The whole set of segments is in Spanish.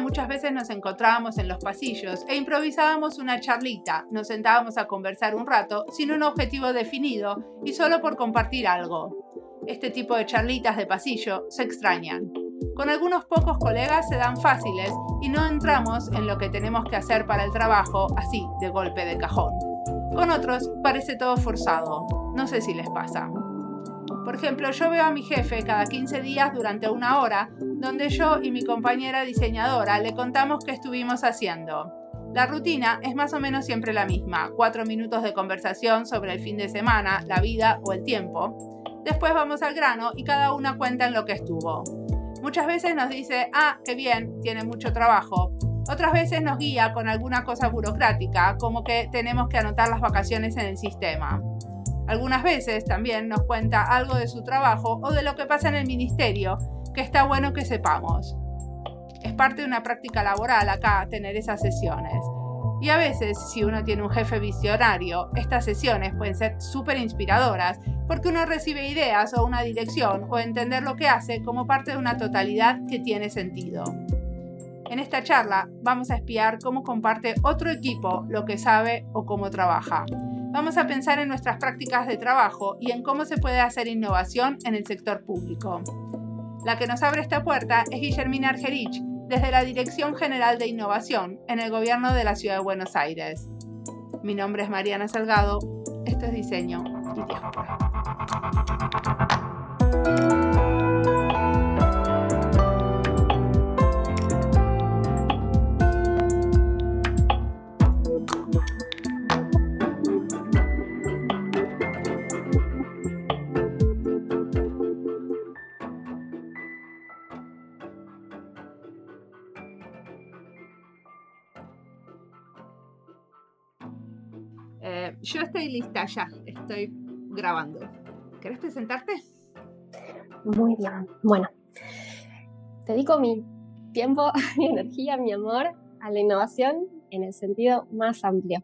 muchas veces nos encontrábamos en los pasillos e improvisábamos una charlita, nos sentábamos a conversar un rato sin un objetivo definido y solo por compartir algo. Este tipo de charlitas de pasillo se extrañan. Con algunos pocos colegas se dan fáciles y no entramos en lo que tenemos que hacer para el trabajo así, de golpe de cajón. Con otros parece todo forzado. No sé si les pasa. Por ejemplo, yo veo a mi jefe cada 15 días durante una hora, donde yo y mi compañera diseñadora le contamos qué estuvimos haciendo. La rutina es más o menos siempre la misma, cuatro minutos de conversación sobre el fin de semana, la vida o el tiempo. Después vamos al grano y cada una cuenta en lo que estuvo. Muchas veces nos dice, ah, qué bien, tiene mucho trabajo. Otras veces nos guía con alguna cosa burocrática, como que tenemos que anotar las vacaciones en el sistema. Algunas veces también nos cuenta algo de su trabajo o de lo que pasa en el ministerio, que está bueno que sepamos. Es parte de una práctica laboral acá tener esas sesiones. Y a veces, si uno tiene un jefe visionario, estas sesiones pueden ser súper inspiradoras porque uno recibe ideas o una dirección o entender lo que hace como parte de una totalidad que tiene sentido. En esta charla vamos a espiar cómo comparte otro equipo lo que sabe o cómo trabaja. Vamos a pensar en nuestras prácticas de trabajo y en cómo se puede hacer innovación en el sector público. La que nos abre esta puerta es Guillermina Argerich, desde la Dirección General de Innovación en el Gobierno de la Ciudad de Buenos Aires. Mi nombre es Mariana Salgado, esto es Diseño y Diáspora. Yo estoy lista ya, estoy grabando. ¿Querés presentarte? Muy bien. Bueno, dedico mi tiempo, mi energía, mi amor a la innovación en el sentido más amplio.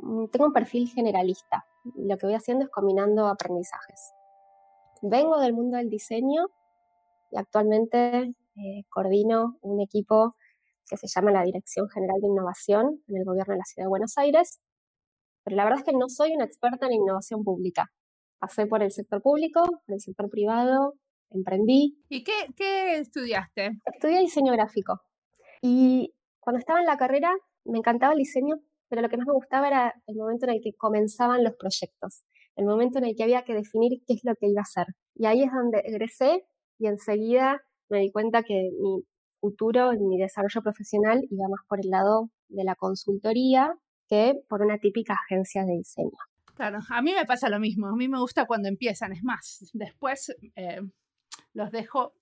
Mm, tengo un perfil generalista. Lo que voy haciendo es combinando aprendizajes. Vengo del mundo del diseño y actualmente eh, coordino un equipo que se llama la Dirección General de Innovación en el Gobierno de la Ciudad de Buenos Aires pero la verdad es que no soy una experta en innovación pública. Pasé por el sector público, por el sector privado, emprendí. ¿Y qué, qué estudiaste? Estudié diseño gráfico. Y cuando estaba en la carrera me encantaba el diseño, pero lo que más me gustaba era el momento en el que comenzaban los proyectos, el momento en el que había que definir qué es lo que iba a hacer. Y ahí es donde egresé y enseguida me di cuenta que mi futuro, mi desarrollo profesional iba más por el lado de la consultoría que por una típica agencia de diseño. Claro, a mí me pasa lo mismo, a mí me gusta cuando empiezan, es más, después eh, los dejo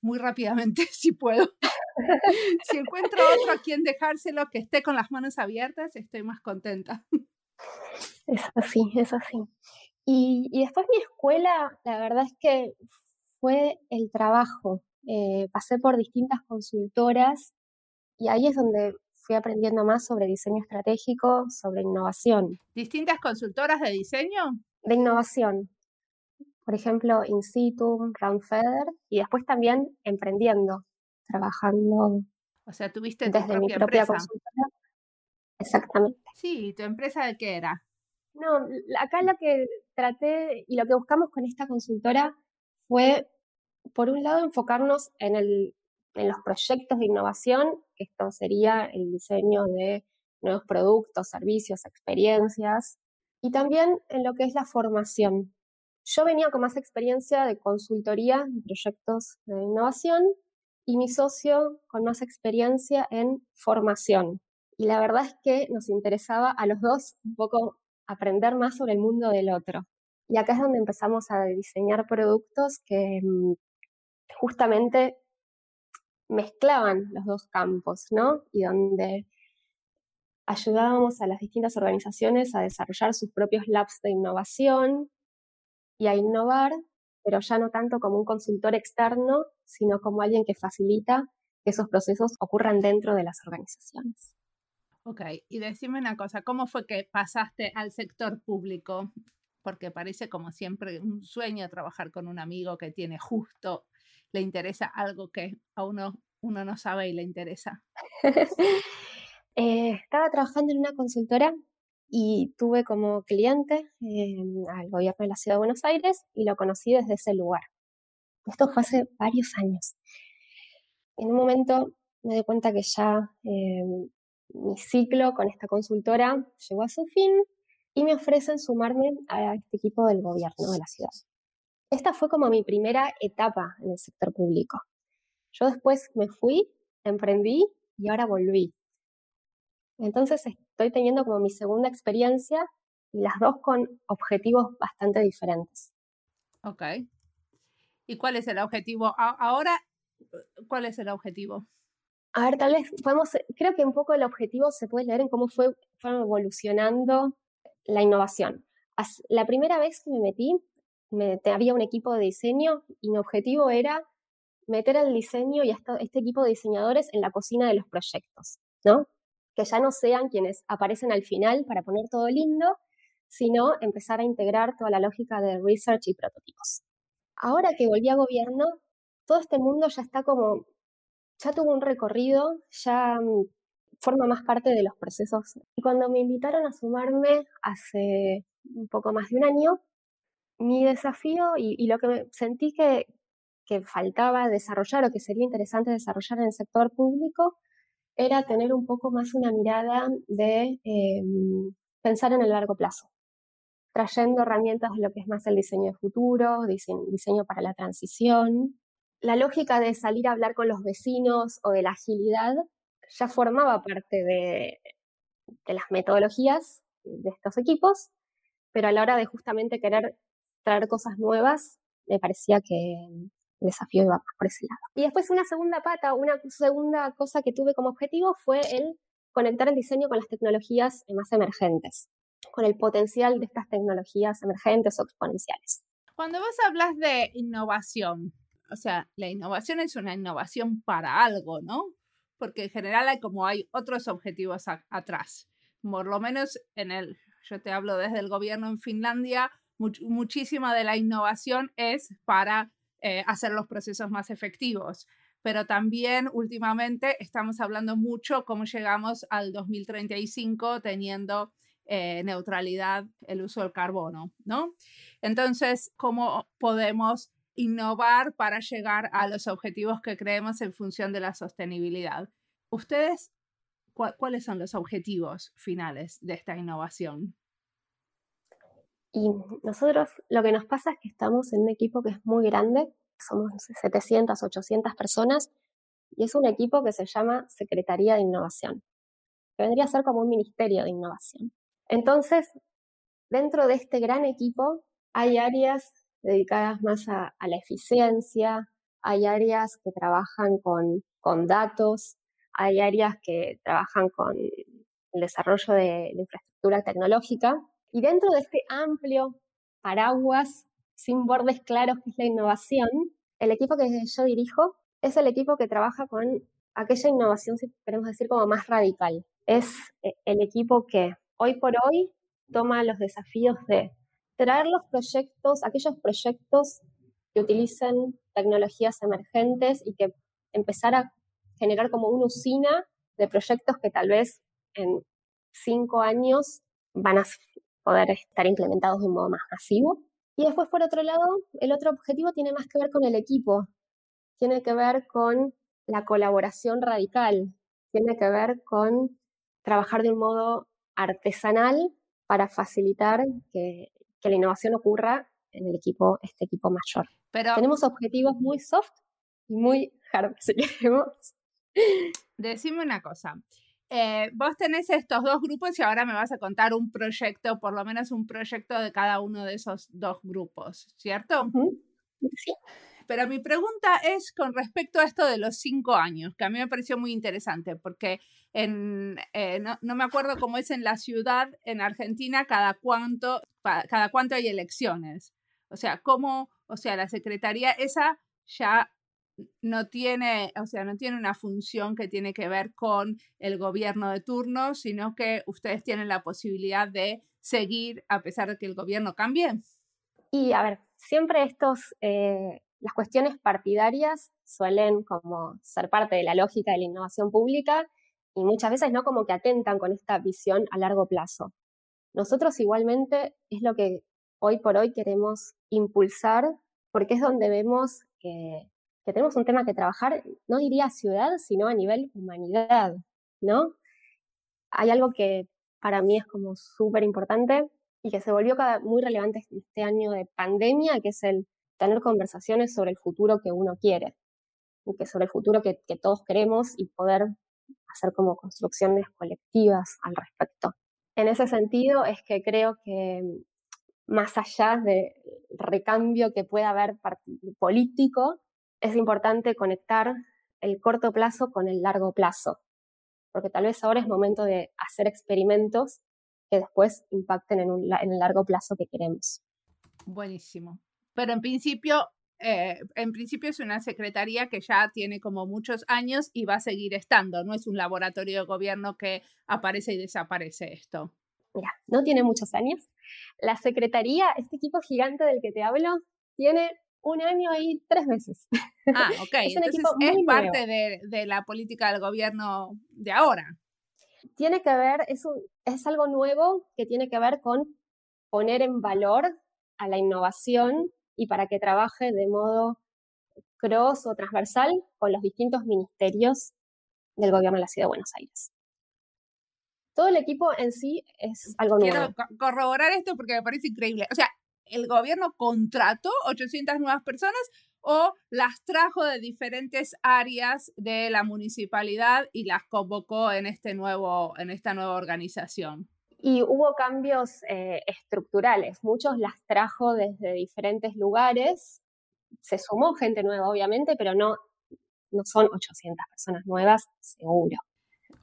muy rápidamente si puedo. si encuentro otro a quien dejárselo que esté con las manos abiertas, estoy más contenta. Es así, es así. Y, y después mi escuela, la verdad es que fue el trabajo. Eh, pasé por distintas consultoras y ahí es donde fui aprendiendo más sobre diseño estratégico, sobre innovación. ¿Distintas consultoras de diseño? De innovación. Por ejemplo, In situ, Feather, y después también emprendiendo, trabajando. O sea, tuviste desde mi propia consultora. Exactamente. Sí, ¿tu empresa de qué era? No, acá lo que traté y lo que buscamos con esta consultora fue, por un lado, enfocarnos en el en los proyectos de innovación, esto sería el diseño de nuevos productos, servicios, experiencias, y también en lo que es la formación. Yo venía con más experiencia de consultoría de proyectos de innovación y mi socio con más experiencia en formación. Y la verdad es que nos interesaba a los dos un poco aprender más sobre el mundo del otro. Y acá es donde empezamos a diseñar productos que mm, justamente mezclaban los dos campos, ¿no? Y donde ayudábamos a las distintas organizaciones a desarrollar sus propios labs de innovación y a innovar, pero ya no tanto como un consultor externo, sino como alguien que facilita que esos procesos ocurran dentro de las organizaciones. Ok, y decime una cosa, ¿cómo fue que pasaste al sector público? Porque parece como siempre un sueño trabajar con un amigo que tiene justo le interesa algo que a uno uno no sabe y le interesa? Eh, estaba trabajando en una consultora y tuve como cliente em, al gobierno de la Ciudad de Buenos Aires y lo conocí desde ese lugar. Esto fue hace varios años. En un momento me di cuenta que ya em, mi ciclo con esta consultora llegó a su fin y me ofrecen sumarme a este equipo del gobierno de la ciudad. Esta fue como mi primera etapa en el sector público. Yo después me fui, emprendí y ahora volví. Entonces estoy teniendo como mi segunda experiencia y las dos con objetivos bastante diferentes. Ok. ¿Y cuál es el objetivo? Ahora, ¿cuál es el objetivo? A ver, tal vez podemos, creo que un poco el objetivo se puede leer en cómo fue, fueron evolucionando la innovación. La primera vez que me metí, me, había un equipo de diseño y mi objetivo era meter el diseño y este equipo de diseñadores en la cocina de los proyectos, ¿no? Que ya no sean quienes aparecen al final para poner todo lindo, sino empezar a integrar toda la lógica de research y prototipos. Ahora que volví a gobierno, todo este mundo ya está como, ya tuvo un recorrido, ya mm, forma más parte de los procesos. Y cuando me invitaron a sumarme hace un poco más de un año, mi desafío y, lo que sentí que, faltaba desarrollar o que sería interesante desarrollar en el sector público era tener un poco más una mirada de em, pensar en el largo plazo, trayendo herramientas de lo que es más el diseño de futuro, diseño, para la transición. La lógica de salir a hablar con los vecinos o de la agilidad ya formaba parte de, de las metodologías de estos equipos, pero a la hora de justamente querer traer cosas nuevas, me parecía que el desafío iba por ese lado. Y después una segunda pata, una segunda cosa que tuve como objetivo fue el conectar el diseño con las tecnologías más emergentes, con el potencial de estas tecnologías emergentes o exponenciales. Cuando vos hablas de innovación, o sea, la innovación es una innovación para algo, ¿no? Porque en general hay como hay otros objetivos atrás. Por lo menos en el, yo te hablo desde el gobierno en Finlandia, muchísima de la innovación es para eh, hacer los procesos más efectivos. Pero también últimamente estamos hablando mucho cómo llegamos al 2035 teniendo eh, neutralidad el uso del carbono, ¿no? Entonces, ¿cómo podemos innovar para llegar a los objetivos que creemos en función de la sostenibilidad? ¿Ustedes cuáles son los objetivos finales de esta innovación? Y nosotros lo que nos pasa es que estamos en un equipo que es muy grande, somos 700, 800 personas, y es un equipo que se llama Secretaría de Innovación, que vendría a ser como un ministerio de innovación. Entonces, dentro de este gran equipo hay áreas dedicadas más a, la eficiencia, hay áreas que trabajan con, con datos, hay áreas que trabajan con el desarrollo de la infraestructura tecnológica y dentro de este amplio paraguas sin bordes claros que es la innovación, el equipo que yo dirijo es el equipo que trabaja con aquella innovación, si queremos decir, como más radical. Es eh, el equipo que hoy por hoy toma los desafíos de traer los proyectos, aquellos proyectos que utilicen tecnologías emergentes y que empezar a generar como una usina de proyectos que tal vez en cinco años van a poder estar implementados de un modo más masivo. Y después, por otro lado, el otro objetivo tiene más que ver con el equipo, tiene que ver con la colaboración radical, tiene que ver con trabajar de un modo artesanal para facilitar que, la innovación ocurra en el equipo, este equipo mayor. Pero tenemos objetivos muy soft y muy hard, si queremos. Decime una cosa. Eh, vos tenés estos dos grupos y ahora me vas a contar un proyecto, por lo menos un proyecto de cada uno de esos dos grupos, ¿cierto? Sí. Pero mi pregunta es con respecto a esto de los cinco años, que a mí me pareció muy interesante, porque en, eh, no, no, me acuerdo cómo es en la ciudad, en Argentina, cada cuánto, cada cuánto hay elecciones. O sea, cómo, o sea, la secretaría esa ya no tiene, o sea, no tiene una función que tiene que ver con el gobierno de turno, sino que ustedes tienen la posibilidad de seguir a pesar de que el gobierno cambie. Y a ver, siempre estos, eh, las cuestiones partidarias suelen como ser parte de la lógica de la innovación pública y muchas veces no como que atentan con esta visión a largo plazo. Nosotros igualmente es lo que hoy por hoy queremos impulsar porque es donde vemos que, que tenemos un tema que trabajar, no diría ciudad, sino a nivel humanidad, ¿no? Hay algo que para mí es como súper importante y que se volvió muy relevante este año de pandemia, que es el tener conversaciones sobre el futuro que uno quiere, y que sobre el futuro que, todos queremos y poder hacer como construcciones colectivas al respecto. En ese sentido es que creo que más allá del recambio que pueda haber político, es importante conectar el corto plazo con el largo plazo, porque tal vez ahora es momento de hacer experimentos que después impacten en, en el largo plazo que queremos. Buenísimo. Pero en principio, eh, en principio es una secretaría que ya tiene como muchos años y va a seguir estando. No es un laboratorio de gobierno que aparece y desaparece esto. Mira, no tiene muchos años. La secretaría, este equipo gigante del que te hablo, tiene un año y tres meses. Ah, ok. es Entonces es parte de, de, la política del gobierno de ahora. Tiene que ver, es, un, es algo nuevo que tiene que ver con poner en valor a la innovación y para que trabaje de modo cross o transversal con los distintos ministerios del gobierno de la Ciudad de Buenos Aires. Todo el equipo en sí es algo nuevo. Quiero corroborar esto porque me parece increíble. O sea, ¿el gobierno contrató 800 nuevas personas o las trajo de diferentes áreas de la municipalidad y las convocó en, este nuevo, en esta nueva organización? Y hubo cambios eh, estructurales, muchos las trajo desde diferentes lugares, se sumó gente nueva obviamente, pero no, no son 800 personas nuevas, seguro.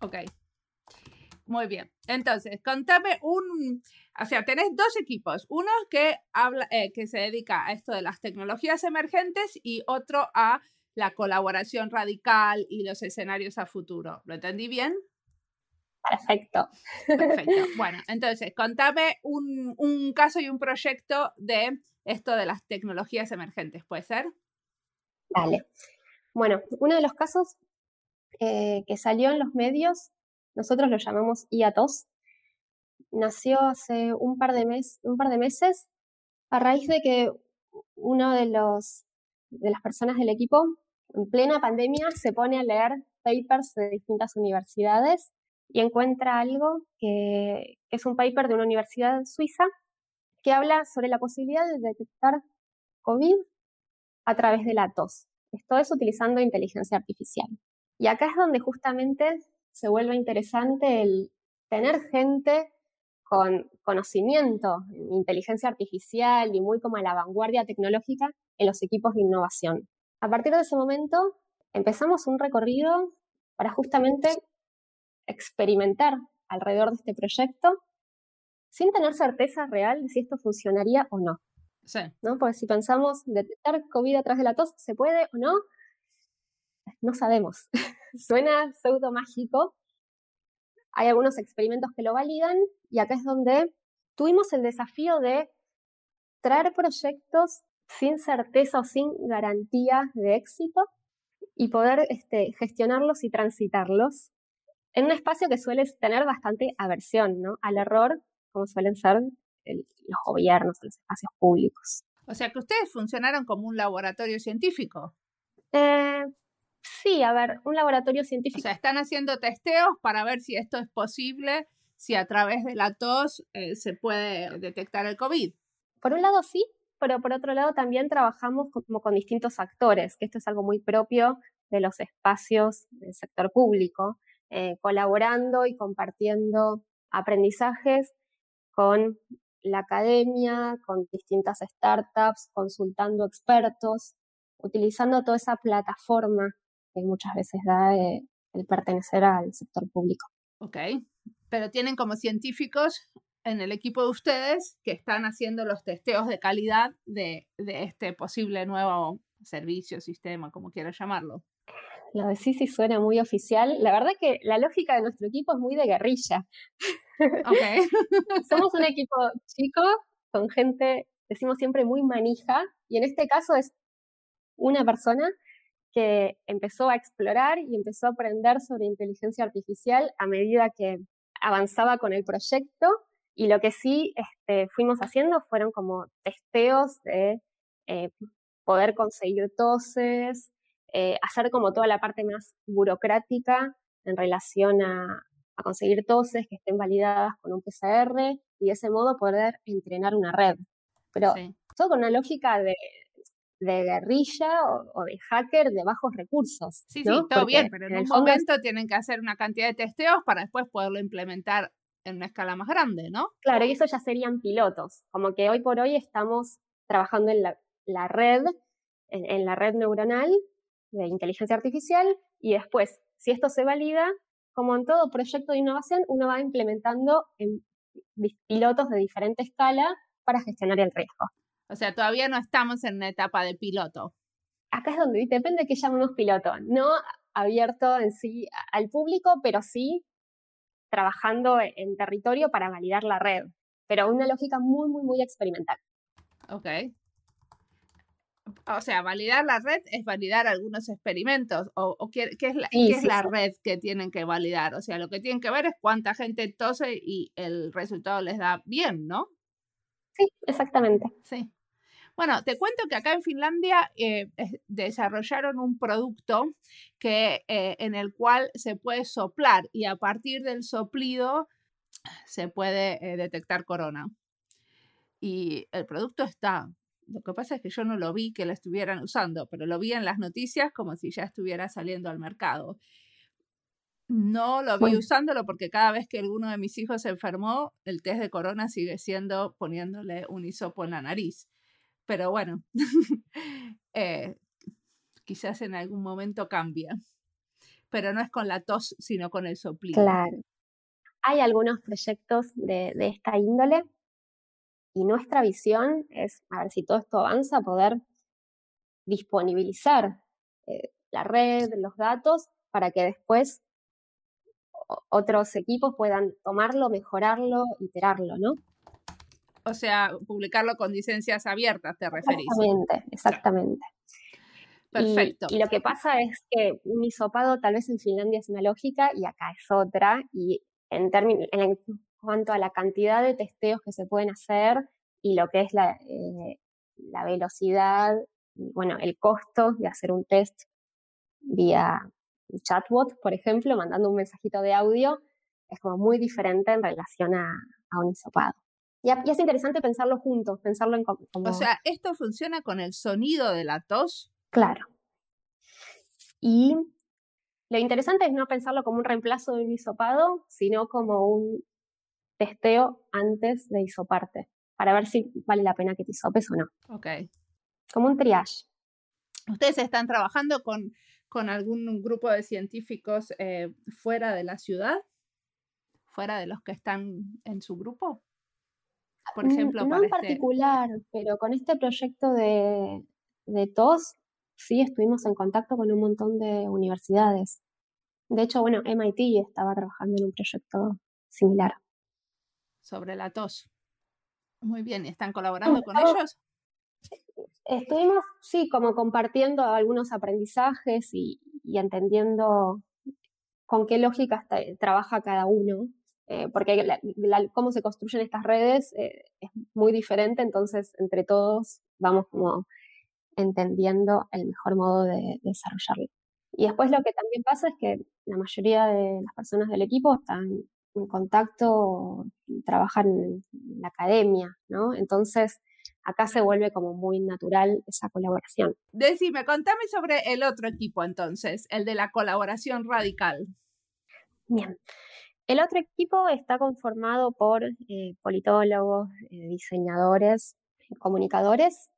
Ok, muy bien. Entonces, contame un, o sea, tenés dos equipos, uno que habla, eh, que se dedica a esto de las tecnologías emergentes y otro a la colaboración radical y los escenarios a futuro. ¿Lo entendí bien? Perfecto. Perfecto. Bueno, entonces, contame un, un, caso y un proyecto de esto de las tecnologías emergentes, ¿puede ser? Vale. Bueno, uno de los casos eh, que salió en los medios, nosotros lo llamamos IATOS, nació hace un par de, mes, un par de meses a raíz de que uno de, los, de las personas del equipo, en plena pandemia, se pone a leer papers de distintas universidades y encuentra algo que, es un paper de una universidad suiza que habla sobre la posibilidad de detectar COVID a través de la tos. Esto es utilizando inteligencia artificial. Y acá es donde justamente se vuelve interesante el tener gente con conocimiento en inteligencia artificial y muy como a la vanguardia tecnológica en los equipos de innovación. A partir de ese momento empezamos un recorrido para justamente experimentar alrededor de este proyecto sin tener certeza real de si esto funcionaría o no. Sí. ¿no? Porque si pensamos detectar COVID atrás de la tos, ¿se puede o no? No sabemos. Suena pseudo mágico. Hay algunos experimentos que lo validan y acá es donde tuvimos el desafío de traer proyectos sin certeza o sin garantía de éxito y poder este, gestionarlos y transitarlos en un espacio que suele tener bastante aversión ¿no? al error, como suelen ser los gobiernos, los espacios públicos. O sea que ustedes funcionaron como un laboratorio científico. Eh, sí, a ver, un laboratorio científico. O sea, están haciendo testeos para ver si esto es posible, si a través de la tos eh, se puede detectar el COVID. Por un lado sí, pero por otro lado también trabajamos como con distintos actores, que esto es algo muy propio de los espacios del sector público. Eh, colaborando y compartiendo aprendizajes con la academia, con distintas startups, consultando expertos, utilizando toda esa plataforma que muchas veces da eh, el pertenecer al sector público. Ok, pero tienen como científicos en el equipo de ustedes que están haciendo los testeos de calidad de, de este posible nuevo servicio, sistema, como quieras llamarlo. Lo de sí suena muy oficial. La verdad que la lógica de nuestro equipo es muy de guerrilla. Okay. Somos un equipo chico, con gente, decimos siempre, muy manija, y en este caso es una persona que empezó a explorar y empezó a aprender sobre inteligencia artificial a medida que avanzaba con el proyecto y lo que sí este, fuimos haciendo fueron como testeos de eh, poder conseguir toses, eh, hacer como toda la parte más burocrática en relación a, conseguir toses que estén validadas con un PCR y de ese modo poder entrenar una red. Pero todo con una lógica de, guerrilla o, de hacker de bajos recursos. Sí, sí, todo bien, pero en, un momento tienen que hacer una cantidad de testeos para después poderlo implementar en una escala más grande, ¿no? Claro, y eso ya serían pilotos, como que hoy por hoy estamos trabajando en la, red, en, la red neuronal de inteligencia artificial y después, si esto se valida, como en todo proyecto de innovación, uno va implementando en pilotos de diferente escala para gestionar el riesgo. O sea, todavía no estamos en una etapa de piloto. Acá es donde depende de qué llamemos piloto, no abierto en sí al público, pero sí trabajando en territorio para validar la red, pero una lógica muy, muy, muy experimental. Ok. O sea, validar la red es validar algunos experimentos. ¿O, qué, es, la, es la red que tienen que validar? O sea, lo que tienen que ver es cuánta gente tose y el resultado les da bien, ¿no? Sí, exactamente. Sí. Bueno, te cuento que acá en Finlandia eh, desarrollaron un producto que, eh, en el cual se puede soplar y a partir del soplido se puede eh, detectar corona. Y el producto está. Lo que pasa es que yo no lo vi que lo estuvieran usando, pero lo vi en las noticias como si ya estuviera saliendo al mercado. No lo vi usándolo porque cada vez que alguno de mis hijos se enfermó, el test de corona sigue siendo poniéndole un hisopo en la nariz. Pero bueno, eh, quizás en algún momento cambia. Pero no es con la tos, sino con el soplido. Claro. Hay algunos proyectos de, esta índole y nuestra visión es, a ver si todo esto avanza, poder disponibilizar eh, la red, los datos, para que después otros equipos puedan tomarlo, mejorarlo, iterarlo, ¿no? O sea, publicarlo con licencias abiertas, te referís. Exactamente, exactamente. Perfecto. Y, lo que pasa es que un hisopado tal vez en Finlandia es una lógica y acá es otra. Y en, en cuanto a la cantidad de testeos que se pueden hacer y lo que es la, eh, la velocidad, bueno, el costo de hacer un test vía chatbot, por ejemplo, mandando un mensajito de audio, es como muy diferente en relación a, a un hisopado. Y, es interesante pensarlo juntos, pensarlo en como... O sea, ¿esto funciona con el sonido de la tos? Claro. Y lo interesante es no pensarlo como un reemplazo de un hisopado, sino como un testeo antes de hisoparte, para ver si vale la pena que te hisopes o no. Ok. Como un triage. ¿Ustedes están trabajando con, con algún grupo de científicos eh, fuera de la ciudad? ¿Fuera de los que están en su grupo? Por ejemplo? No en este particular, pero con este proyecto de, de TOS sí estuvimos en contacto con un montón de universidades. De hecho, bueno, MIT estaba trabajando en un proyecto similar. Sobre la tos. Muy bien, ¿están colaborando con ellos? Estuvimos, sí, como compartiendo algunos aprendizajes y, y entendiendo con qué lógica trabaja cada uno eh, porque cómo se construyen estas redes eh, es muy diferente, entonces entre todos vamos como entendiendo el mejor modo de, desarrollarlo. Y después lo que también pasa es que la mayoría de las personas del equipo están en contacto, trabajan en la academia, ¿no? Entonces acá se vuelve como muy natural esa colaboración. Decime, contame sobre el otro equipo entonces, el de la colaboración radical. Bien, el otro equipo está conformado por eh, politólogos, eh, diseñadores, comunicadores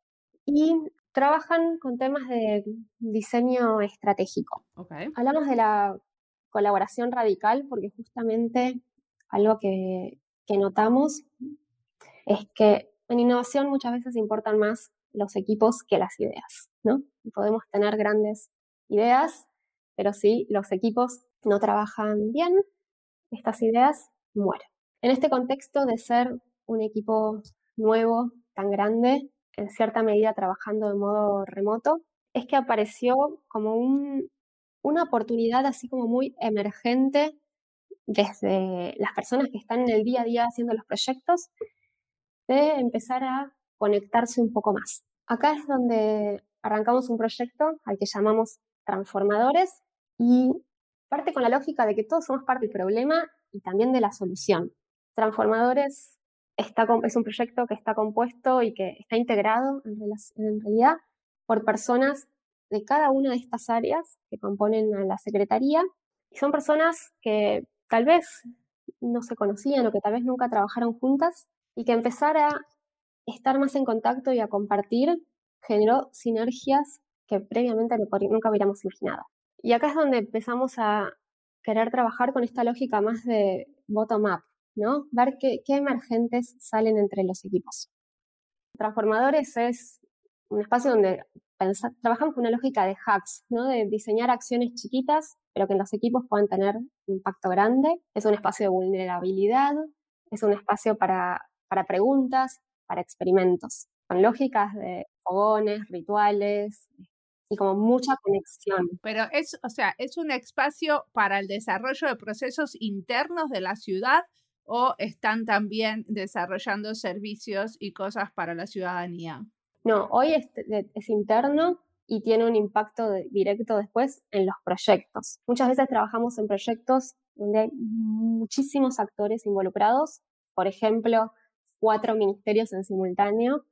y trabajan con temas de diseño estratégico. Hablamos de la colaboración radical porque justamente algo que, que notamos es que en innovación muchas veces importan más los equipos que las ideas, ¿no? Podemos tener grandes ideas, pero si los equipos no trabajan bien, estas ideas mueren. En este contexto de ser un equipo nuevo, tan grande, en cierta medida trabajando de modo remoto, es que apareció como una oportunidad así como muy emergente desde las personas que están en el día a día haciendo los proyectos, de empezar a conectarse un poco más. Acá es donde arrancamos un proyecto al que llamamos Transformadores y parte con la lógica de que todos somos parte del problema y también de la solución. Transformadores es un proyecto que está compuesto y que está integrado en, en realidad por personas de cada una de estas áreas que componen a la Secretaría y son personas que tal vez no se conocían o que tal vez nunca trabajaron juntas y que empezar a estar más en contacto y a compartir generó sinergias que previamente nunca hubiéramos imaginado. Y acá es donde empezamos a querer trabajar con esta lógica más de bottom-up, ¿no? Ver qué, emergentes salen entre los equipos. Transformadores es un espacio donde trabajamos con una lógica de hacks, ¿no? de diseñar acciones chiquitas, pero que en los equipos puedan tener impacto grande. Es un espacio de vulnerabilidad, es un espacio para, para preguntas, para experimentos, con lógicas de fogones, rituales y como mucha conexión. Pero es, o sea, es un espacio para el desarrollo de procesos internos de la ciudad o están también desarrollando servicios y cosas para la ciudadanía. No, hoy es, interno y tiene un impacto directo después en los proyectos. Muchas veces trabajamos en proyectos donde hay muchísimos actores involucrados, por ejemplo, cuatro ministerios en simultáneo,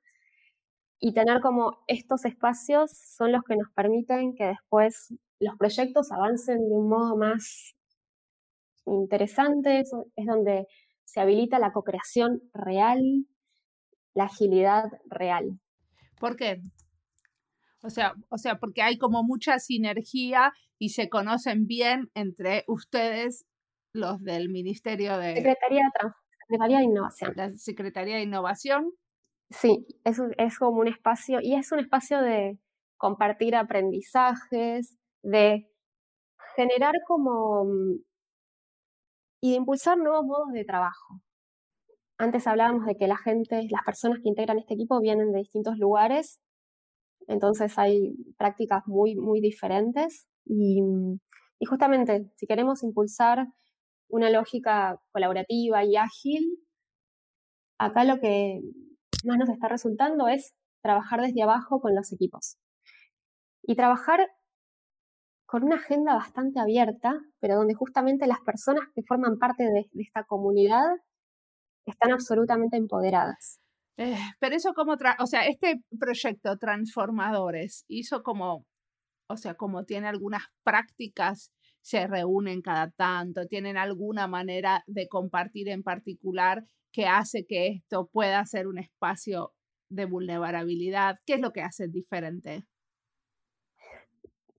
y tener como estos espacios son los que nos permiten que después los proyectos avancen de un modo más interesante, es donde se habilita la co-creación real, la agilidad real. ¿Por qué? O sea, o sea, porque hay como mucha sinergia y se conocen bien entre ustedes, los del Ministerio de... Secretaría de, Innovación. La Secretaría de Innovación. Sí, es, es como un espacio, y es un espacio de compartir aprendizajes, de generar como... y de impulsar nuevos modos de trabajo. Antes hablábamos de que la gente, las personas que integran este equipo vienen de distintos lugares, entonces hay prácticas muy, muy diferentes y, y justamente si queremos impulsar una lógica colaborativa y ágil, acá lo que más nos está resultando es trabajar desde abajo con los equipos. Y trabajar con una agenda bastante abierta, pero donde justamente las personas que forman parte de, de esta comunidad están absolutamente empoderadas. Eh, pero eso como, o sea, este proyecto Transformadores hizo como, o sea, como tiene algunas prácticas, se reúnen cada tanto, tienen alguna manera de compartir en particular que hace que esto pueda ser un espacio de vulnerabilidad. ¿Qué es lo que hace diferente?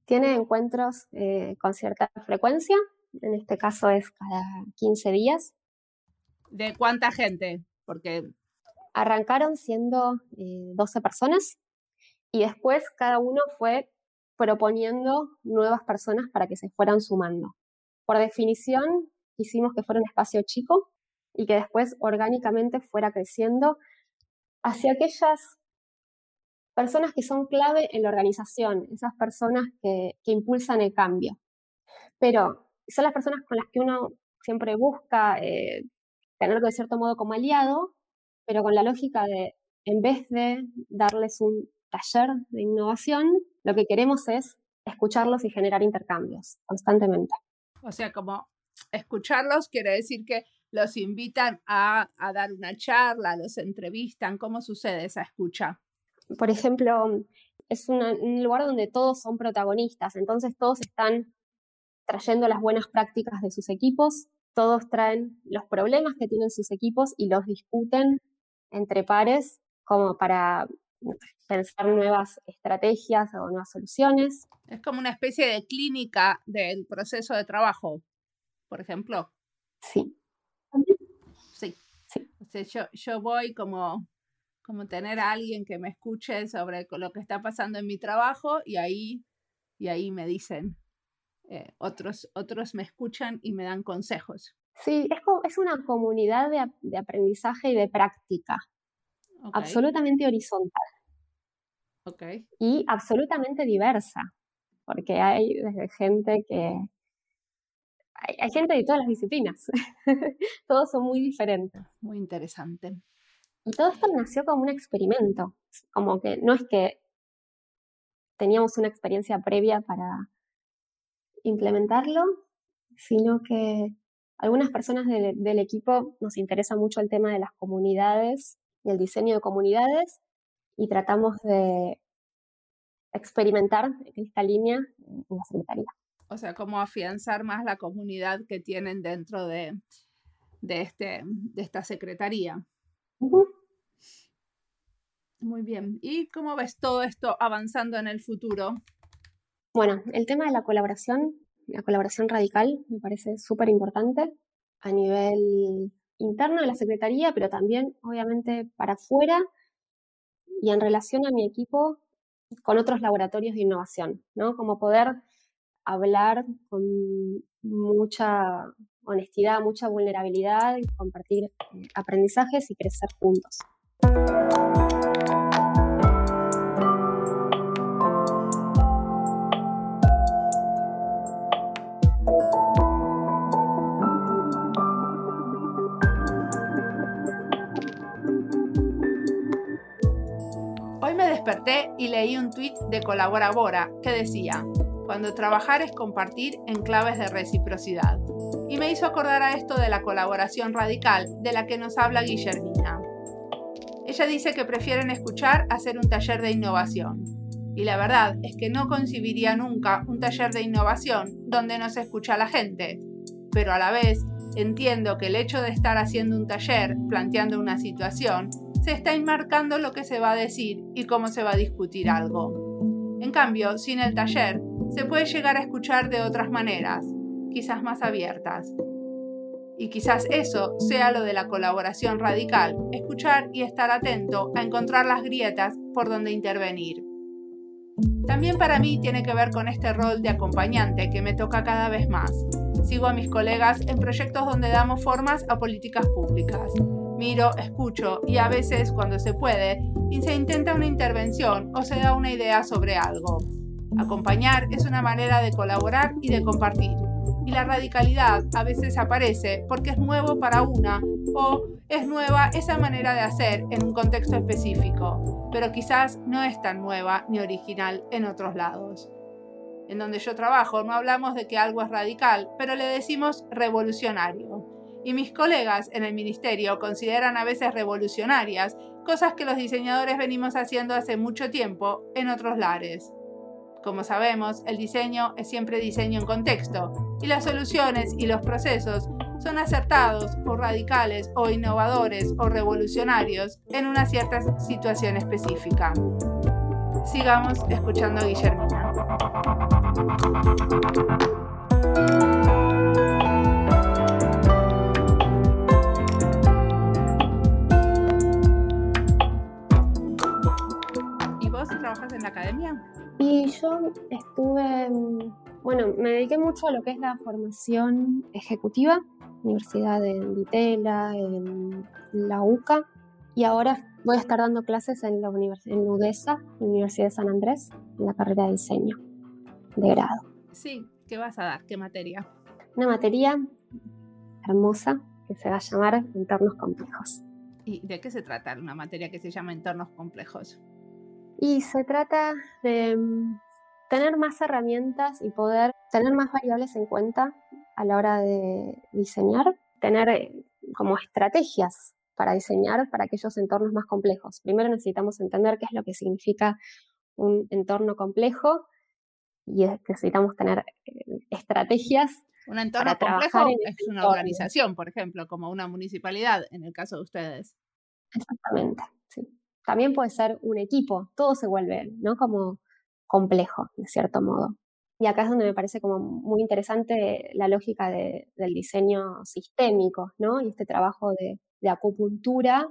Tiene encuentros eh, con cierta frecuencia, en este caso es cada 15 días, ¿De cuánta gente? Porque... Arrancaron siendo 12 eh, personas y después cada uno fue proponiendo nuevas personas para que se fueran sumando. Por definición, quisimos que fuera un espacio chico y que después orgánicamente fuera creciendo hacia aquellas personas que son clave en la organización, esas personas que, impulsan el cambio. Pero son las personas con las que uno siempre busca eh, tenerlo de cierto modo como aliado, pero con la lógica de, en vez de darles un taller de innovación, lo que queremos es escucharlos y generar intercambios constantemente. O sea, como escucharlos quiere decir que los invitan a, dar una charla, los entrevistan. ¿Cómo sucede esa escucha? Por ejemplo, es un lugar donde todos son protagonistas, entonces todos están trayendo las buenas prácticas de sus equipos, todos traen los problemas que tienen sus equipos y los discuten entre pares como para pensar nuevas estrategias o nuevas soluciones. Es como una especie de clínica del proceso de trabajo, por ejemplo. Sí. Sí. sí. yo, yo voy como, como tener a alguien que me escuche sobre lo que está pasando en mi trabajo y ahí, y ahí me dicen, eh, otros, otros me escuchan y me dan consejos. Sí, es, es una comunidad de, aprendizaje y de práctica, absolutamente horizontal. Okay. Y absolutamente diversa, porque hay desde gente que... Hay, gente de todas las disciplinas, todos son muy diferentes. Muy interesante. Y todo esto nació como un experimento, como que no es que teníamos una experiencia previa para implementarlo, sino que algunas personas del, equipo nos interesa mucho el tema de las comunidades y el diseño de comunidades y tratamos de experimentar en esta línea en la Secretaría. O sea, cómo afianzar más la comunidad que tienen dentro de, de, este, de esta Secretaría. Muy bien. ¿Y cómo ves todo esto avanzando en el futuro? Bueno, el tema de la colaboración, la colaboración radical, me parece súper importante a nivel interno de la Secretaría, pero también, obviamente, para afuera y en relación a mi equipo con otros laboratorios de innovación, ¿no? Como poder hablar con mucha honestidad, mucha vulnerabilidad, compartir eh, aprendizajes y crecer juntos. Desperté y leí un tuit de Colaborabora que decía, cuando trabajar es compartir en claves de reciprocidad. Y me hizo acordar a esto de la colaboración radical de la que nos habla Guillermina. Ella dice que prefieren escuchar hacer un taller de innovación. Y la verdad es que no concibiría nunca un taller de innovación donde no se escucha a la gente. Pero a la vez entiendo que el hecho de estar haciendo un taller, planteando una situación, se está enmarcando lo que se va a decir y cómo se va a discutir algo. En cambio, sin el taller, se puede llegar a escuchar de otras maneras, quizás más abiertas. Y quizás eso sea lo de la colaboración radical, escuchar y estar atento a encontrar las grietas por donde intervenir. También para mí tiene que ver con este rol de acompañante que me toca cada vez más. Sigo a mis colegas en proyectos donde damos formas a políticas públicas miro, escucho y a veces, cuando se puede, se intenta una intervención o se da una idea sobre algo. Acompañar es una manera de colaborar y de compartir. Y la radicalidad a veces aparece porque es nuevo para una o es nueva esa manera de hacer en un contexto específico, pero quizás no es tan nueva ni original en otros lados. En donde yo trabajo no hablamos de que algo es radical, pero le decimos revolucionario y mis colegas en el ministerio consideran a veces revolucionarias cosas que los diseñadores venimos haciendo hace mucho tiempo en otros lares. Como sabemos, el diseño es siempre diseño en contexto y las soluciones y los procesos son acertados o radicales o innovadores o revolucionarios en una cierta situación específica. Sigamos escuchando a Guillermina. La academia? Y yo estuve, bueno, me dediqué mucho a lo que es la formación ejecutiva, Universidad de Ditela, en la UCA, y ahora voy a estar dando clases en la, en UDESA, Universidad de San Andrés, en la carrera de diseño de grado. Sí, ¿qué vas a dar? ¿Qué materia? Una materia hermosa que se va a llamar Entornos Complejos. ¿Y de qué se trata una materia que se llama Entornos Complejos? Y se trata de mm, tener más herramientas y poder tener más variables en cuenta a la hora de diseñar, tener eh, como estrategias para diseñar para aquellos entornos más complejos. Primero necesitamos entender qué es lo que significa un entorno complejo y necesitamos tener eh, estrategias. Un entorno complejo es una organización, por ejemplo, como una municipalidad, en el caso de ustedes. Exactamente, también puede ser un equipo, todo se vuelve, ¿no? Como complejo, de cierto modo. Y acá es donde me parece como muy interesante la lógica del diseño sistémico, ¿no? Y este trabajo de, acupuntura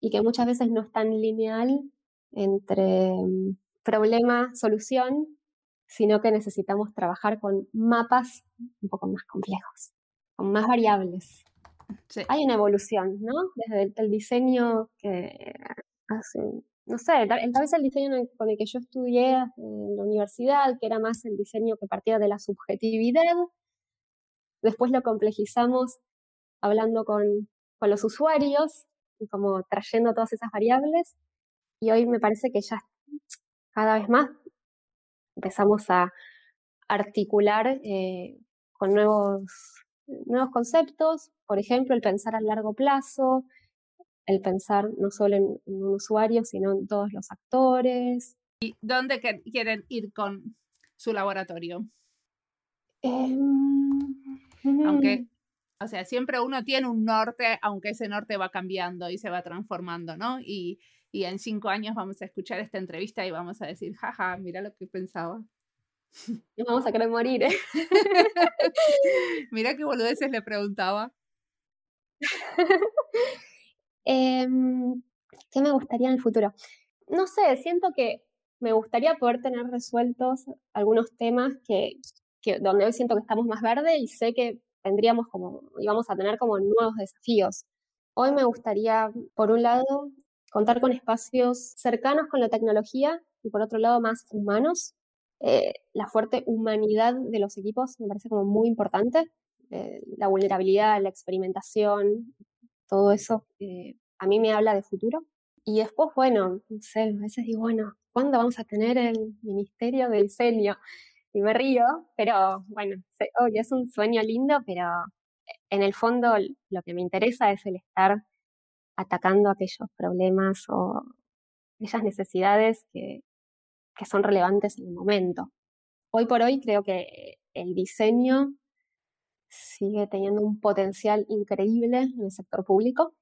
y que muchas veces no es tan lineal entre mm, problema, solución, sino que necesitamos trabajar con mapas un poco más complejos, con más variables. Hay una evolución, ¿no? Desde el diseño que hace no sé, tal, vez el diseño con el que yo estudié en la universidad, que era más el diseño que partía de la subjetividad, después lo complejizamos hablando con, con los usuarios y como trayendo todas esas variables, y hoy me parece que ya cada vez más empezamos a articular eh, con nuevos, nuevos conceptos, por ejemplo, el pensar a largo plazo, el pensar no solo en, un usuario, sino en todos los actores. ¿Y dónde quieren ir con su laboratorio? Em, aunque, o sea, siempre uno tiene un norte, aunque ese norte va cambiando y se va transformando, ¿no? Y, y en cinco años vamos a escuchar esta entrevista y vamos a decir, jaja, mira lo que pensaba. Y vamos a querer morir, ¿eh? mira qué boludeces le preguntaba. Em, ¿Qué me gustaría en el futuro? No sé, siento que me gustaría poder tener resueltos algunos temas que, que donde hoy siento que estamos más verde y sé que tendríamos como, íbamos a tener como nuevos desafíos. Hoy me gustaría, por un lado, contar con espacios cercanos con la tecnología y por otro lado más humanos. Eh, la fuerte humanidad de los equipos me parece como muy importante. Eh, la vulnerabilidad, la experimentación, todo eso eh, a mí me habla de futuro. Y después, bueno, no sé, a veces digo, bueno, ¿cuándo vamos a tener el Ministerio del Diseño? Y me río, pero bueno, oye, es un sueño lindo, pero en el fondo lo que me interesa es el estar atacando aquellos problemas o esas necesidades que son relevantes en el momento. Hoy por hoy creo que el diseño sigue teniendo un potencial increíble en el sector público.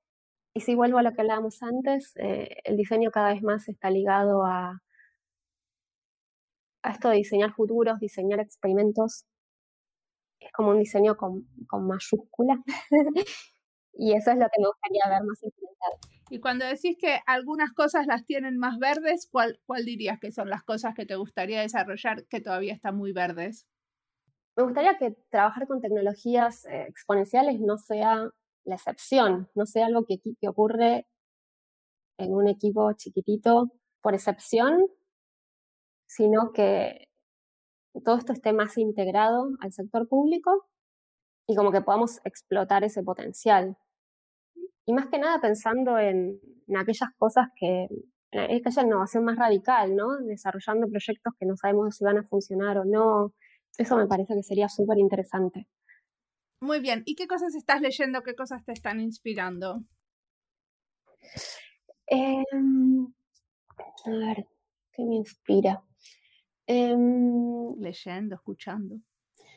Y si vuelvo a lo que hablábamos antes, eh, el diseño cada vez más está ligado a, a esto de diseñar futuros, diseñar experimentos. Es como un diseño con, con mayúscula. y eso es lo que me gustaría ver más implementado. Y cuando decís que algunas cosas las tienen más verdes, ¿cuál, ¿cuál dirías que son las cosas que te gustaría desarrollar que todavía están muy verdes? Me gustaría que trabajar con tecnologías eh, exponenciales no sea la excepción, no sea algo que, ocurre en un equipo chiquitito por excepción, sino que todo esto esté más integrado al sector público y como que podamos explotar ese potencial. Y más que nada pensando en, en aquellas cosas que, en aquella innovación más radical, ¿no? Desarrollando proyectos que no sabemos si van a funcionar o no, eso me parece que sería súper interesante. Muy bien. ¿Y qué cosas estás leyendo? ¿Qué cosas te están inspirando? Em, a ver, ¿qué me inspira? Em, Leyendo, escuchando.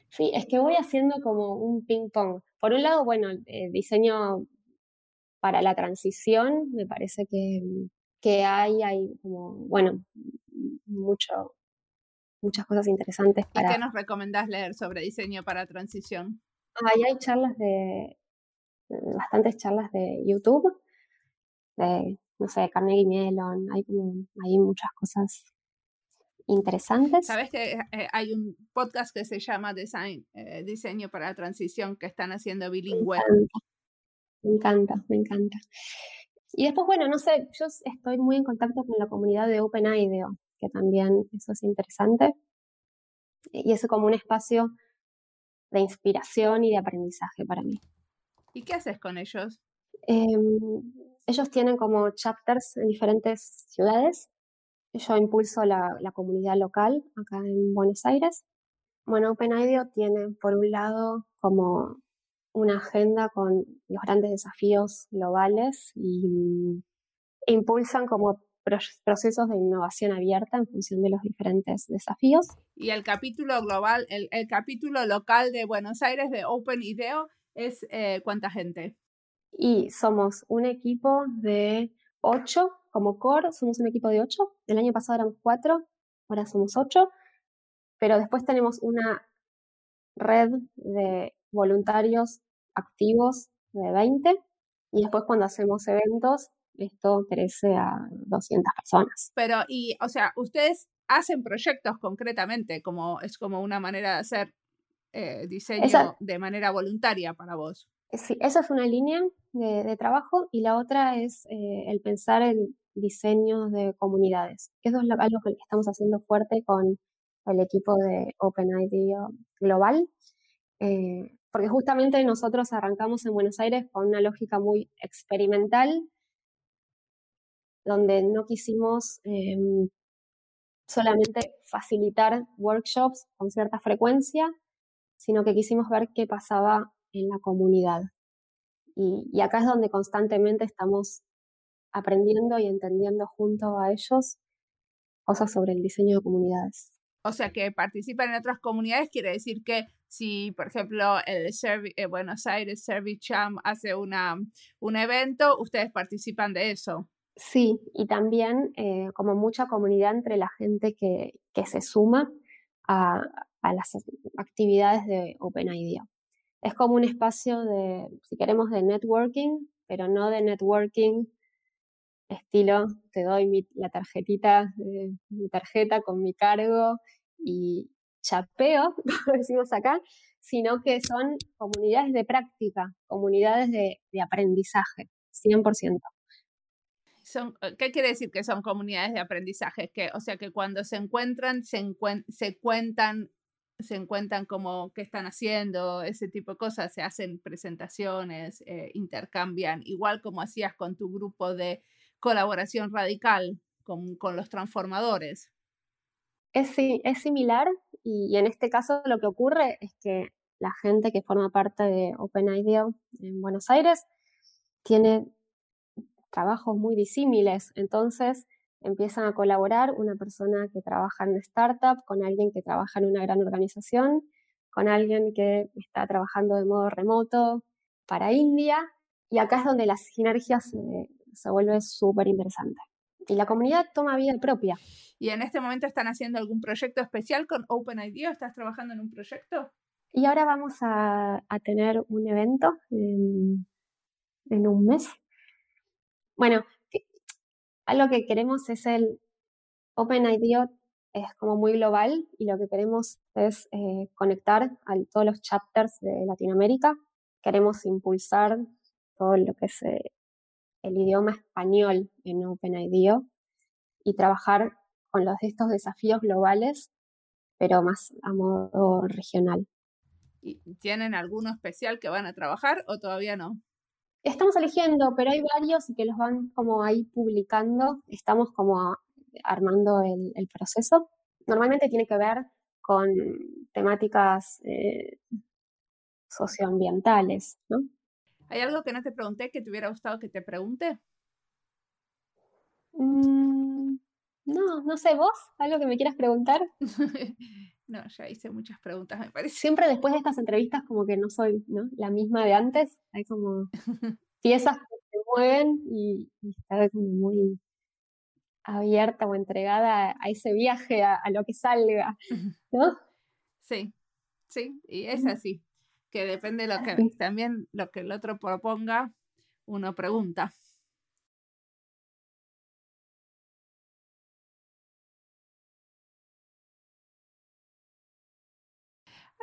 Sí, es que voy haciendo como un ping-pong. Por un lado, bueno, el diseño para la transición, me parece que, que hay, hay como, bueno, mucho, muchas cosas interesantes para... ¿Y qué nos recomendás leer sobre diseño para transición? Ahí hay charlas de, bastantes charlas de YouTube, de, no sé, Carnegie Mellon, hay como, hay muchas cosas interesantes. Sabes que eh, hay un podcast que se llama Design, eh, Diseño para la Transición que están haciendo bilingüe. Me encanta, me encanta. Y después, bueno, no sé, yo estoy muy en contacto con la comunidad de OpenIDEO, que también eso es interesante. Y es como un espacio de inspiración y de aprendizaje para mí. ¿Y qué haces con ellos? Em, ellos tienen como chapters en diferentes ciudades. Yo impulso la, la comunidad local acá en Buenos Aires. Bueno, OpenIDEO tiene, por un lado, como una agenda con los grandes desafíos globales y impulsan como procesos de innovación abierta en función de los diferentes desafíos. Y el capítulo global, el, el capítulo local de Buenos Aires de Open IDEO es eh, cuánta gente. Y somos un equipo de ocho, como core, somos un equipo de ocho. El año pasado éramos cuatro, ahora somos ocho. Pero después tenemos una red de voluntarios activos de 20 y después cuando hacemos eventos esto crece a 200 personas. Pero, y, o sea, ustedes hacen proyectos concretamente, como es como una manera de hacer eh, diseño de manera voluntaria para vos. Sí, esa es una línea de, trabajo y la otra es eh, el pensar el, diseños de comunidades. Eso es algo que estamos haciendo fuerte con el equipo de OpenID Global, eh, porque justamente nosotros arrancamos en Buenos Aires con una lógica muy experimental, donde no quisimos em, solamente facilitar workshops con cierta frecuencia, sino que quisimos ver qué pasaba en la comunidad. Y, acá es donde constantemente estamos aprendiendo y entendiendo junto a ellos cosas sobre el diseño de comunidades. O sea, que participan en otras comunidades quiere decir que si, por ejemplo, el eh, Buenos Aires Service Cham hace una, un evento, ustedes participan de eso. Sí, y también eh, como mucha comunidad entre la gente que, que se suma a, a, las actividades de OpenIDEA es como un espacio de, si queremos, de networking, pero no de networking estilo, te doy la tarjetita, mi tarjeta con mi cargo y chapeo, como decimos acá, sino que son comunidades de práctica, comunidades de, aprendizaje, 100%. Son, ¿Qué quiere decir que son comunidades de aprendizaje? Que, o sea, que cuando se encuentran, se, se cuentan se encuentran como qué están haciendo, ese tipo de cosas, se hacen presentaciones, eh, intercambian, igual como hacías con tu grupo de colaboración radical con, con los transformadores. Es, es similar y, en este caso lo que ocurre es que la gente que forma parte de OpenIDEA en Buenos Aires tiene trabajos muy disímiles, entonces empiezan a colaborar una persona que trabaja en una startup con alguien que trabaja en una gran organización, con alguien que está trabajando de modo remoto para India, y acá es donde la sinergia se, se vuelve súper interesante. Y la comunidad toma vida propia. ¿Y en este momento están haciendo algún proyecto especial con OpenID? ¿Estás trabajando en un proyecto? Y ahora vamos a, a tener un evento en, en un mes. Bueno, algo que queremos es el OpenID es como muy global y lo que queremos es eh, conectar a todos los chapters de Latinoamérica. Queremos impulsar todo lo que es eh, el idioma español en OpenID y trabajar con los, estos desafíos globales, pero más a modo regional. ¿Y ¿Tienen alguno especial que van a trabajar o todavía no? Estamos eligiendo, pero hay varios que los van como ahí publicando. Estamos como armando el, proceso. Normalmente tiene que ver con temáticas eh, socioambientales, ¿no? ¿Hay algo que no te pregunté que te hubiera gustado que te pregunte? Mm, no, no sé, vos, algo que me quieras preguntar. no, ya hice muchas preguntas, me parece. Siempre después de estas entrevistas como que no soy ¿no? la misma de antes, hay como piezas que se mueven y, está como muy abierta o entregada a ese viaje, a, lo que salga, ¿no? Sí, sí, y es así, que depende de lo que también lo que el otro proponga, uno pregunta.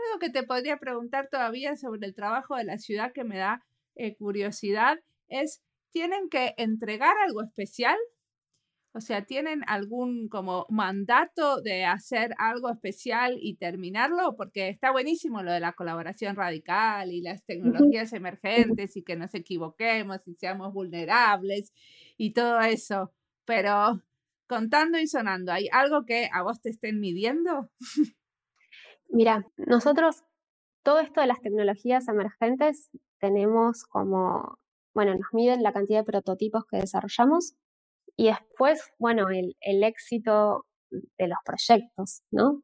Algo que te podría preguntar todavía sobre el trabajo de la ciudad que me da eh, curiosidad es, ¿tienen que entregar algo especial? O sea, ¿tienen algún como mandato de hacer algo especial y terminarlo? Porque está buenísimo lo de la colaboración radical y las tecnologías emergentes y que nos equivoquemos y seamos vulnerables y todo eso. Pero contando y sonando, ¿hay algo que a vos te estén midiendo? Mira, nosotros todo esto de las tecnologías emergentes tenemos como, bueno, nos miden la cantidad de prototipos que desarrollamos y después, bueno, el, éxito de los proyectos, ¿no?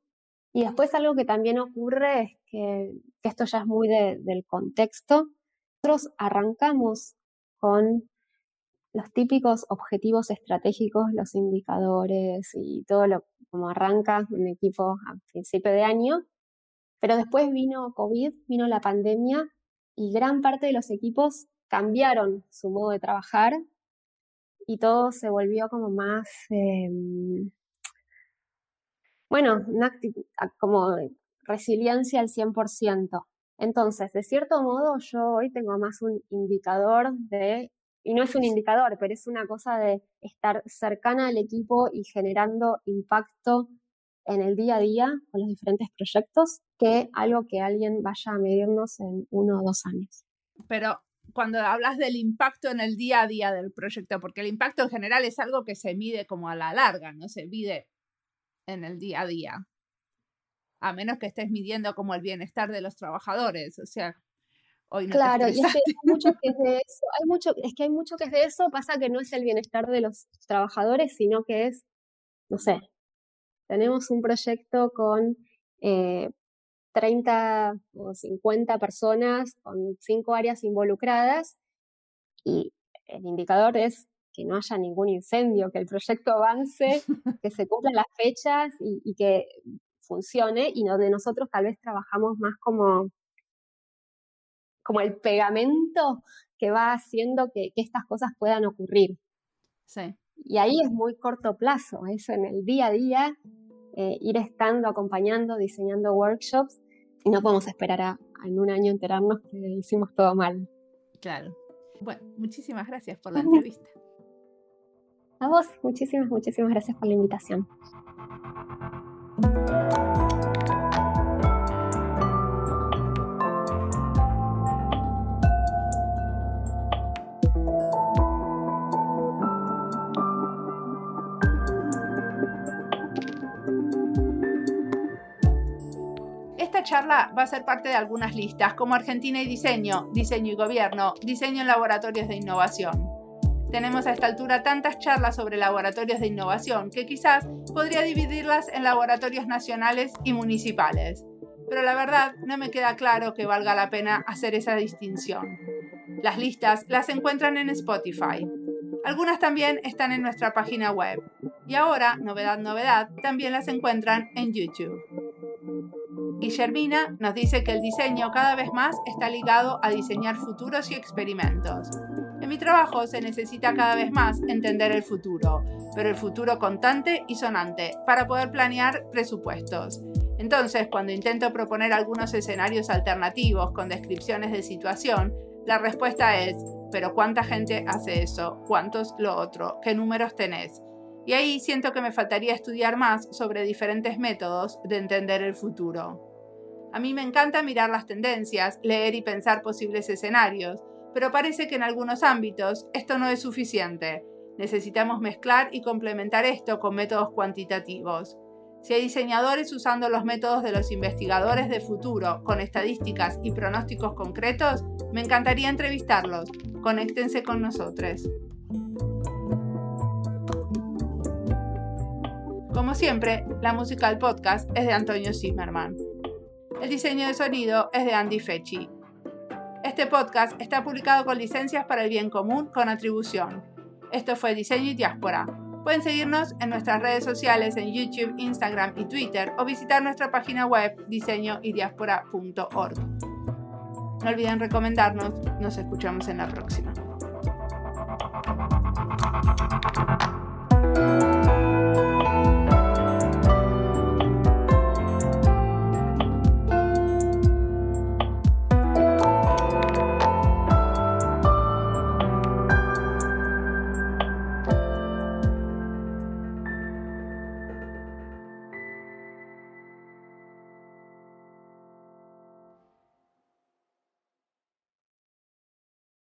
Y después algo que también ocurre es que, esto ya es muy del contexto. Nosotros arrancamos con los típicos objetivos estratégicos, los indicadores y todo lo como arranca un equipo a principio de año. Pero después vino COVID, vino la pandemia y gran parte de los equipos cambiaron su modo de trabajar y todo se volvió como más, em, bueno, como resiliencia al 100%. Entonces, de cierto modo, yo hoy tengo más un indicador de y no es un indicador, pero es una cosa de estar cercana al equipo y generando impacto en el día a día con los diferentes proyectos que algo que alguien vaya a medirnos en uno o dos años. Pero cuando hablas del impacto en el día a día del proyecto, porque el impacto en general es algo que se mide como a la larga, no se mide en el día a día, a menos que estés midiendo como el bienestar de los trabajadores, o sea, hoy no Claro, y es que hay mucho que es de eso, hay mucho, es que hay mucho que es de eso, pasa que no es el bienestar de los trabajadores, sino que es, no sé, tenemos un proyecto con eh, 30 o 50 personas, con cinco áreas involucradas, y el indicador es que no haya ningún incendio, que el proyecto avance, que se cumplan las fechas y, que funcione, y donde nosotros tal vez trabajamos más como, como el pegamento que va haciendo que, que estas cosas puedan ocurrir. Sí. Y ahí es muy corto plazo, eso en el día a día, eh, ir estando, acompañando, diseñando workshops, y no podemos esperar a, en un año enterarnos que hicimos todo mal. Claro. Bueno, muchísimas gracias por la entrevista. A vos, muchísimas, muchísimas gracias por la invitación. Charla va a ser parte de algunas listas, como Argentina y Diseño, Diseño y Gobierno, Diseño en Laboratorios de Innovación. Tenemos a esta altura tantas charlas sobre laboratorios de innovación que quizás podría dividirlas en laboratorios nacionales y municipales. Pero la verdad no me queda claro que valga la pena hacer esa distinción. Las listas las encuentran en Spotify. Algunas también están en nuestra página web. Y ahora, novedad, novedad, también las encuentran en YouTube. Guillermina nos dice que el diseño cada vez más está ligado a diseñar futuros y experimentos. En mi trabajo se necesita cada vez más entender el futuro, pero el futuro contante y sonante, para poder planear presupuestos. Entonces, cuando intento proponer algunos escenarios alternativos con descripciones de situación, la respuesta es, pero ¿cuánta gente hace eso? ¿Cuántos lo otro? ¿Qué números tenés? Y ahí siento que me faltaría estudiar más sobre diferentes métodos de entender el futuro. A mí me encanta mirar las tendencias, leer y pensar posibles escenarios, pero parece que en algunos ámbitos esto no es suficiente. Necesitamos mezclar y complementar esto con métodos cuantitativos. Si hay diseñadores usando los métodos de los investigadores de futuro con estadísticas y pronósticos concretos, me encantaría entrevistarlos. Conéctense con nosotros. Como siempre, la música del podcast es de Antonio Zimmerman. El diseño de sonido es de Andy Fechi. Este podcast está publicado con licencias para el bien común con atribución. Esto fue Diseño y Diáspora. Pueden seguirnos en nuestras redes sociales en YouTube, Instagram y Twitter o visitar nuestra página web diseñoydiáspora.org. No olviden recomendarnos. Nos escuchamos en la próxima.